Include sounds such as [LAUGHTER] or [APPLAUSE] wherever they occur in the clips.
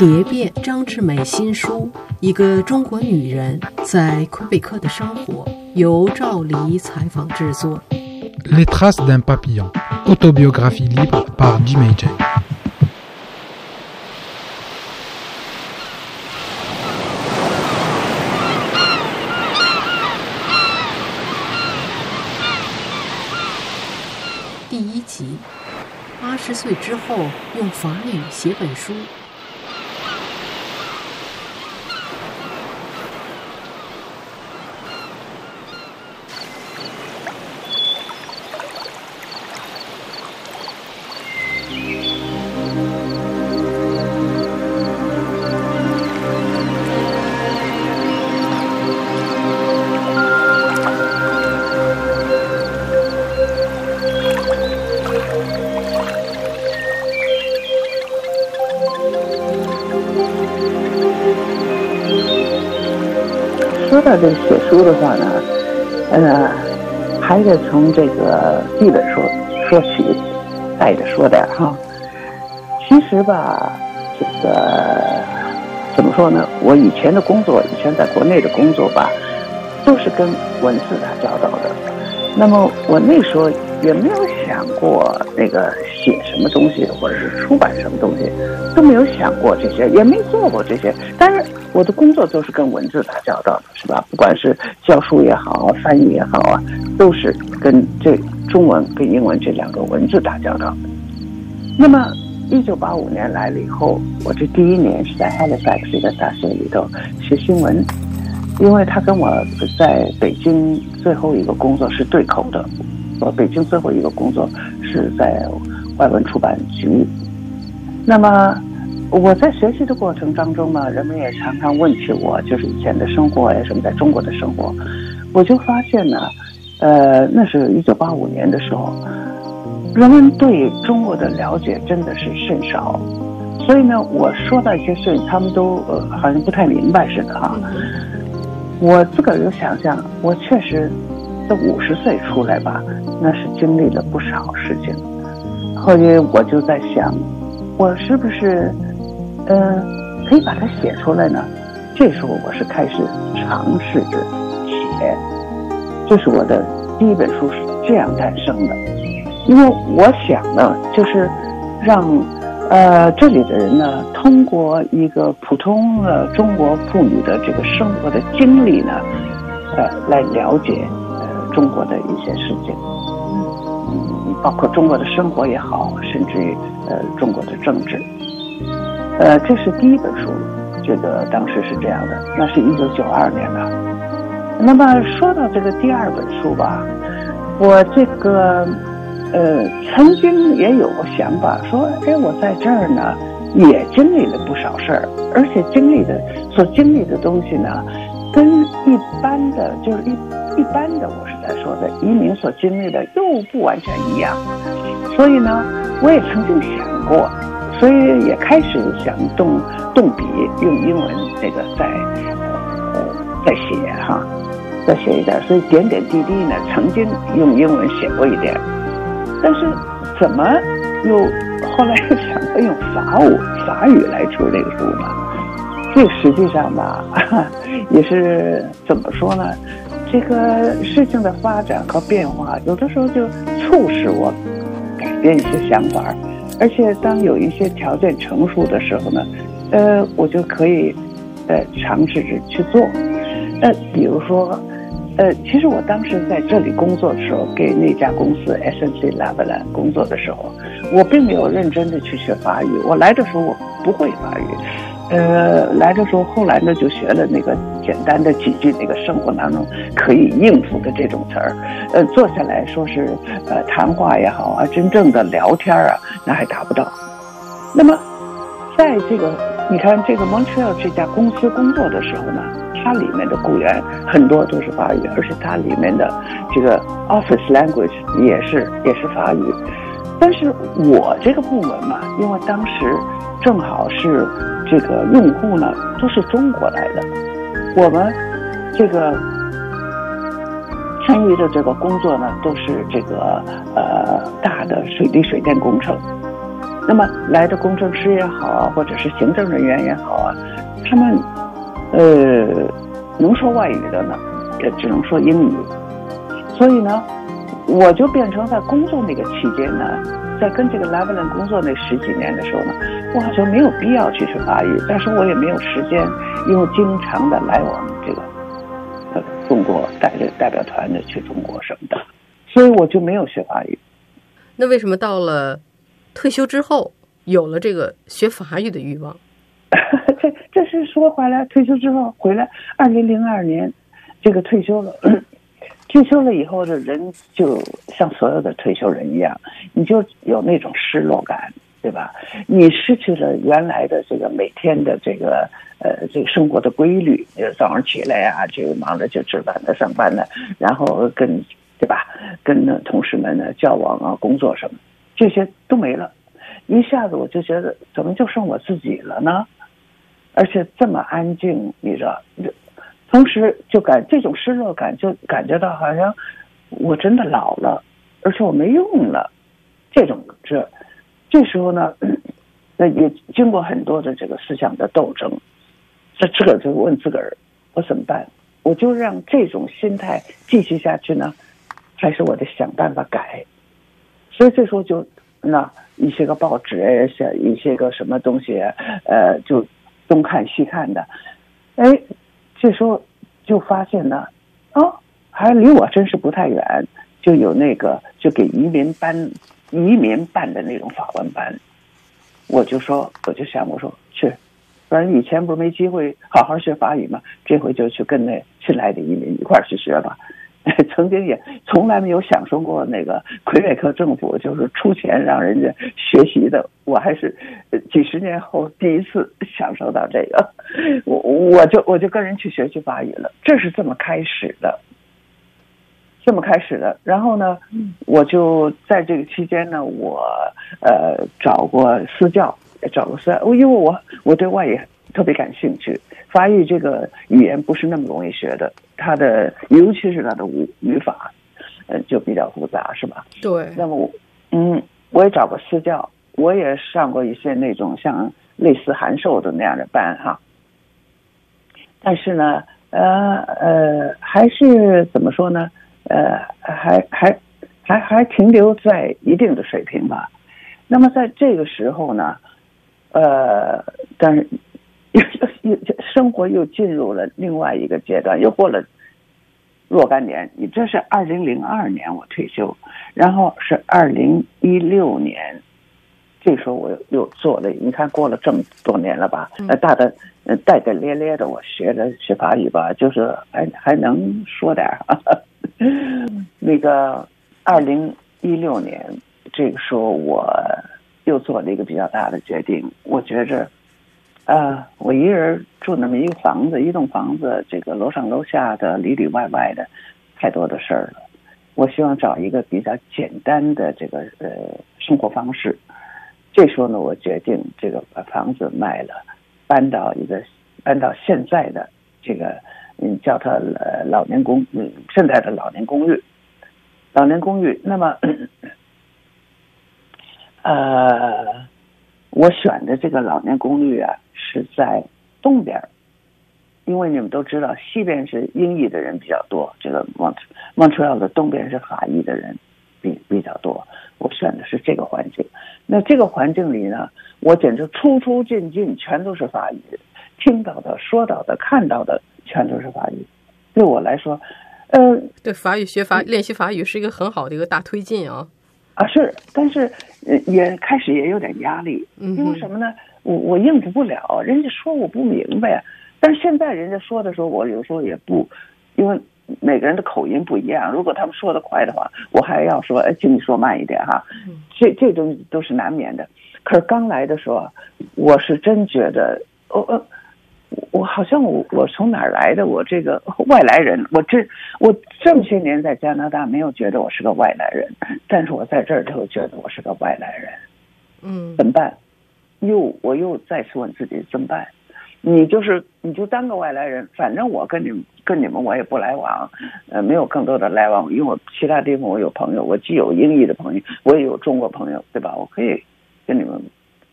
蝶变张志美新书《一个中国女人在魁北克的生活》，由赵黎采访制作。Les traces d'un papillon, autobiographie libre par Jim J. 第一集，八十岁之后用法语写本书。这写书的话呢，呃，还得从这个剧本说说起，带着说点哈。其实吧，这个怎么说呢？我以前的工作，以前在国内的工作吧，都是跟文字打交道的。那么我那时候也没有想过那个写什么东西，或者是出版什么东西，都没有想过这些，也没做过这些。但是我的工作都是跟文字打交道的，是吧？不管是教书也好，翻译也好啊，都是跟这中文跟英文这两个文字打交道。那么，一九八五年来了以后，我这第一年是在 Halifax 一个大学里头学新闻。因为他跟我在北京最后一个工作是对口的，我北京最后一个工作是在外文出版局。那么我在学习的过程当中呢，人们也常常问起我，就是以前的生活呀，什么在中国的生活，我就发现呢，呃，那是一九八五年的时候，人们对中国的了解真的是甚少，所以呢，我说到一些事情，他们都好像不太明白似的哈。我自个儿有想象，我确实这五十岁出来吧，那是经历了不少事情。后来我就在想，我是不是，呃，可以把它写出来呢？这时候我是开始尝试着写，这是我的第一本书是这样诞生的。因为我想呢，就是让。呃，这里的人呢，通过一个普通的中国妇女的这个生活的经历呢，呃，来了解中国的一些事情，嗯，包括中国的生活也好，甚至于呃中国的政治，呃，这是第一本书，这个当时是这样的，那是一九九二年的。那么说到这个第二本书吧，我这个。呃，曾经也有过想法，说，哎，我在这儿呢，也经历了不少事儿，而且经历的所经历的东西呢，跟一般的，就是一一般的，我来说的移民所经历的又不完全一样，所以呢，我也曾经想过，所以也开始想动动笔，用英文那个在呃在写哈，再写一点，所以点点滴滴呢，曾经用英文写过一点。但是，怎么又后来又想到用法语法语来出这个书呢？这实际上吧，[LAUGHS] 也是怎么说呢？这个事情的发展和变化，有的时候就促使我改变一些想法，而且当有一些条件成熟的时候呢，呃，我就可以呃尝试着去做。呃，比如说。呃，其实我当时在这里工作的时候，给那家公司 S N C Lavalin 工作的时候，我并没有认真的去学法语。我来的时候我不会法语，呃，来的时候后来呢就学了那个简单的几句那个生活当中可以应付的这种词儿。呃，坐下来说是呃谈话也好啊，真正的聊天啊，那还达不到。那么，在这个你看这个 Montreal 这家公司工作的时候呢？它里面的雇员很多都是法语，而且它里面的这个 office language 也是也是法语。但是我这个部门嘛，因为当时正好是这个用户呢都是中国来的，我们这个参与的这个工作呢都是这个呃大的水利水电工程。那么来的工程师也好啊，或者是行政人员也好啊，他们呃能说外语的呢，也只能说英语。所以呢，我就变成在工作那个期间呢，在跟这个 Levelin 工作那十几年的时候呢，我好像没有必要去学法语，但是我也没有时间，因为经常的来往这个呃中国带着代表团的去中国什么的，所以我就没有学法语。那为什么到了退休之后有了这个学法语的欲望？[LAUGHS] 这这是说回来退休之后回来，二零零二年这个退休了。退休了以后的人，就像所有的退休人一样，你就有那种失落感，对吧？你失去了原来的这个每天的这个呃这个生活的规律，早上起来呀，就忙着就吃饭的、上班的，然后跟对吧？跟那同事们呢交往啊、工作什么，这些都没了。一下子我就觉得，怎么就剩我自己了呢？而且这么安静，你知道？同时就感这种失落感，就感觉到好像我真的老了，而且我没用了。这种这这时候呢，[CLEARS THROAT] 那也经过很多的这个思想的斗争，这自个儿就问自个儿：我怎么办？我就让这种心态继续下去呢，还是我得想办法改？所以这时候就那一些个报纸写一些个什么东西，呃，就东看西看的，哎。这时候就发现呢，哦，还离我真是不太远，就有那个就给移民班移民办的那种法文班，我就说，我就想，我说去，反正以前不是没机会好好学法语嘛，这回就去跟那新来的移民一块儿去学吧。[LAUGHS] 曾经也从来没有享受过那个魁北克政府就是出钱让人家学习的，我还是几十年后第一次享受到这个，我我就我就跟人去学习法语了，这是这么开始的，这么开始的。然后呢，我就在这个期间呢，我呃找过私教，找过私，教因为我我对外语特别感兴趣。法语这个语言不是那么容易学的，它的尤其是它的语语法，呃，就比较复杂，是吧？对。那么，嗯，我也找过私教，我也上过一些那种像类似函授的那样的班哈。但是呢，呃呃，还是怎么说呢？呃，还还还还停留在一定的水平吧。那么在这个时候呢，呃，但是。又又又生活又进入了另外一个阶段，又过了若干年。你这是二零零二年我退休，然后是二零一六年，这时候我又做了。你看过了这么多年了吧？呃，大的带带咧咧的，我学着学法语吧，就是还还能说点儿。[LAUGHS] 那个二零一六年这个时候，我又做了一个比较大的决定，我觉着。呃，我一个人住那么一个房子，一栋房子，这个楼上楼下的里里外外的，太多的事儿了。我希望找一个比较简单的这个呃生活方式。这时候呢，我决定这个把房子卖了，搬到一个搬到现在的这个嗯叫它呃老年公嗯现在的老年公寓，老年公寓。那么 [COUGHS] 呃，我选的这个老年公寓啊。是在东边，因为你们都知道，西边是英译的人比较多，这个蒙蒙特利尔的东边是法裔的人比比较多。我选的是这个环境，那这个环境里呢，我简直出出进进全都是法语，听到的、说到的、看到的全都是法语。对我来说，呃，对法语学法练习法语是一个很好的一个大推进啊。啊，是，但是也开始也有点压力，因为什么呢？我我应付不了，人家说我不明白，但是现在人家说的时候，我有时候也不，因为每个人的口音不一样。如果他们说的快的话，我还要说，哎，请你说慢一点哈。这这东西都是难免的。可是刚来的时候，我是真觉得，哦哦我好像我我从哪儿来的？我这个外来人，我这我这么些年在加拿大没有觉得我是个外来人，但是我在这儿就觉得我是个外来人。嗯，怎么办？又，我又再次问自己怎么办？你就是你就当个外来人，反正我跟你们跟你们我也不来往，呃，没有更多的来往，因为我其他地方我有朋友，我既有英语的朋友，我也有中国朋友，对吧？我可以跟你们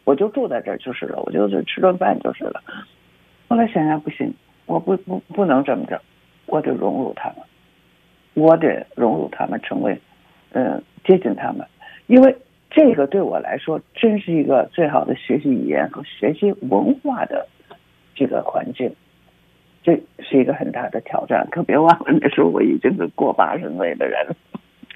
我就住在这儿就是了，我就是吃顿饭就是了。后来想想不行，我不不不能这么着，我得融入他们，我得融入他们，成为嗯接近他们，因为这个对我来说真是一个最好的学习语言和学习文化的这个环境。这是一个很大的挑战，可别忘了那时候我已经是过八十岁的人了。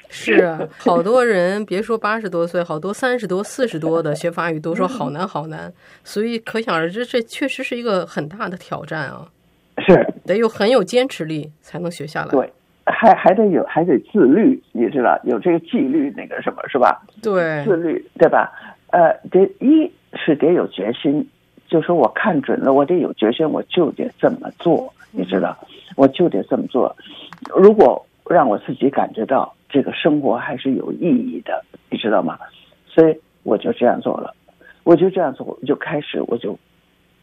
是啊，好多人别说八十多岁，好多三十多、四十多的学法语都说好难好难，所以可想而知，这确实是一个很大的挑战啊。是得有很有坚持力才能学下来。对，还还得有还得自律，你知道有这个纪律那个什么是吧？对，自律对吧？呃，得一是得有决心。就说我看准了，我得有决心，我就得这么做，你知道，我就得这么做。如果让我自己感觉到这个生活还是有意义的，你知道吗？所以我就这样做了，我就这样做，我就开始我就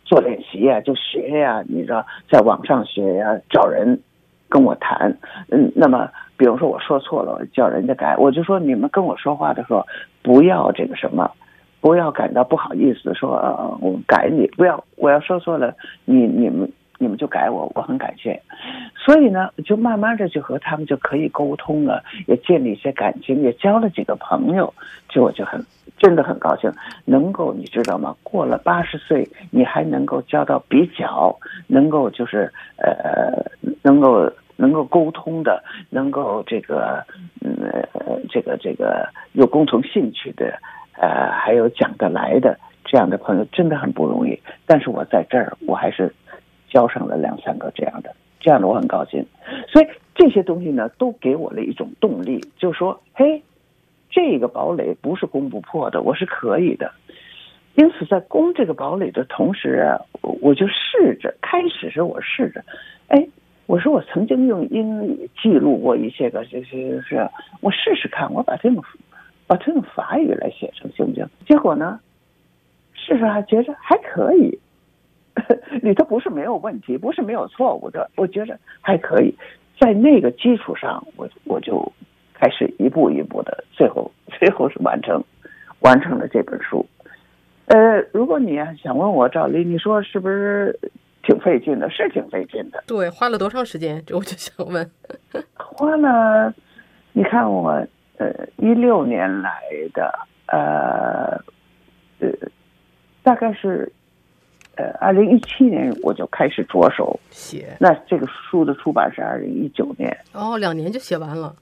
做练习呀，就学呀，你知道，在网上学呀，找人跟我谈。嗯，那么比如说我说错了，叫人家改，我就说你们跟我说话的时候不要这个什么。不要感到不好意思，说呃，我改你，不要，我要说错了，你你们你们就改我，我很感谢。所以呢，就慢慢的就和他们就可以沟通了，也建立一些感情，也交了几个朋友，就我就很真的很高兴，能够你知道吗？过了八十岁，你还能够交到比较能够就是呃能够能够沟通的，能够这个嗯这个这个有共同兴趣的。呃，还有讲得来的这样的朋友真的很不容易，但是我在这儿，我还是交上了两三个这样的，这样的我很高兴。所以这些东西呢，都给我了一种动力，就说，嘿，这个堡垒不是攻不破的，我是可以的。因此，在攻这个堡垒的同时，我就试着，开始时我试着，哎，我说我曾经用英语记录过一些个，就是是，我试试看，我把这个。把这用法语来写成行不行？结果呢，试试还觉着还可以，[LAUGHS] 里头不是没有问题，不是没有错误的，我觉着还可以。在那个基础上，我我就开始一步一步的，最后最后是完成完成了这本书。呃，如果你想问我赵丽，你说是不是挺费劲的？是挺费劲的。对，花了多长时间？这我就想问。[LAUGHS] 花了，你看我。呃，一六年来的，呃，呃，大概是，呃，二零一七年我就开始着手写。那这个书的出版是二零一九年。哦，两年就写完了。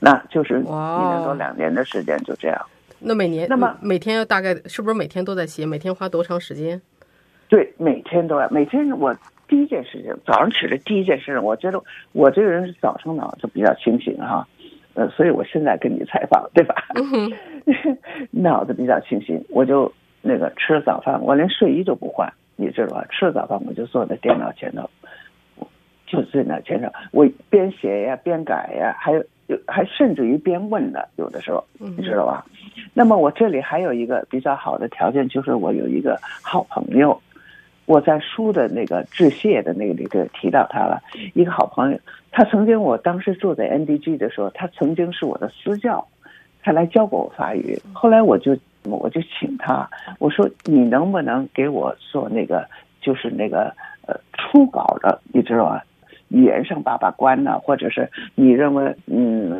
那就是一年多两年的时间就这样。那每年那么每天要大概是不是每天都在写？每天花多长时间？对，每天都要。每天我第一件事情，早上起来第一件事情，我觉得我这个人是早上脑子比较清醒哈。呃，所以我现在跟你采访，对吧？[LAUGHS] 脑子比较清醒，我就那个吃了早饭，我连睡衣都不换，你知道吧？吃了早饭，我就坐在电脑前头，就在那前头，我边写呀，边改呀，还有还甚至于边问呢，有的时候，你知道吧？那么我这里还有一个比较好的条件，就是我有一个好朋友。我在书的那个致谢的那个里头提到他了，一个好朋友，他曾经我当时住在 NDG 的时候，他曾经是我的私教，他来教过我法语。后来我就我就请他，我说你能不能给我做那个就是那个呃初稿的，你知道吧？语言上把把关呢，或者是你认为嗯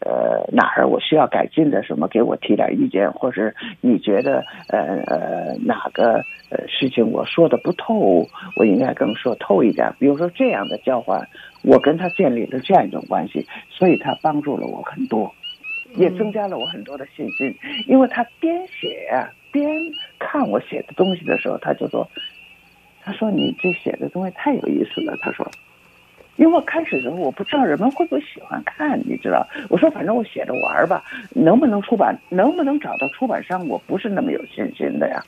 呃哪儿我需要改进的什么，给我提点意见，或者你觉得呃呃哪个呃事情我说的不透，我应该更说透一点。比如说这样的交换，我跟他建立了这样一种关系，所以他帮助了我很多，也增加了我很多的信心。因为他边写边看我写的东西的时候，他就说：“他说你这写的东西太有意思了。”他说。因为我开始的时候我不知道人们会不会喜欢看，你知道？我说反正我写着玩吧，能不能出版，能不能找到出版商，我不是那么有信心的呀。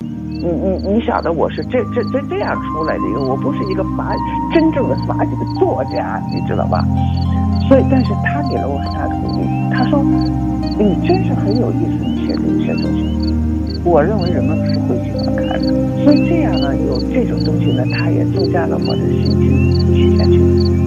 你你你晓得我是这这这这样出来的一个，我不是一个法真正的法语的作家，你知道吧？所以，但是他给了我很大的鼓励，他说你真是很有意思，你写的一些东西，我认为人们是会喜欢看的。所以这样呢，有这种东西呢，它也增加了我的信心。写下去。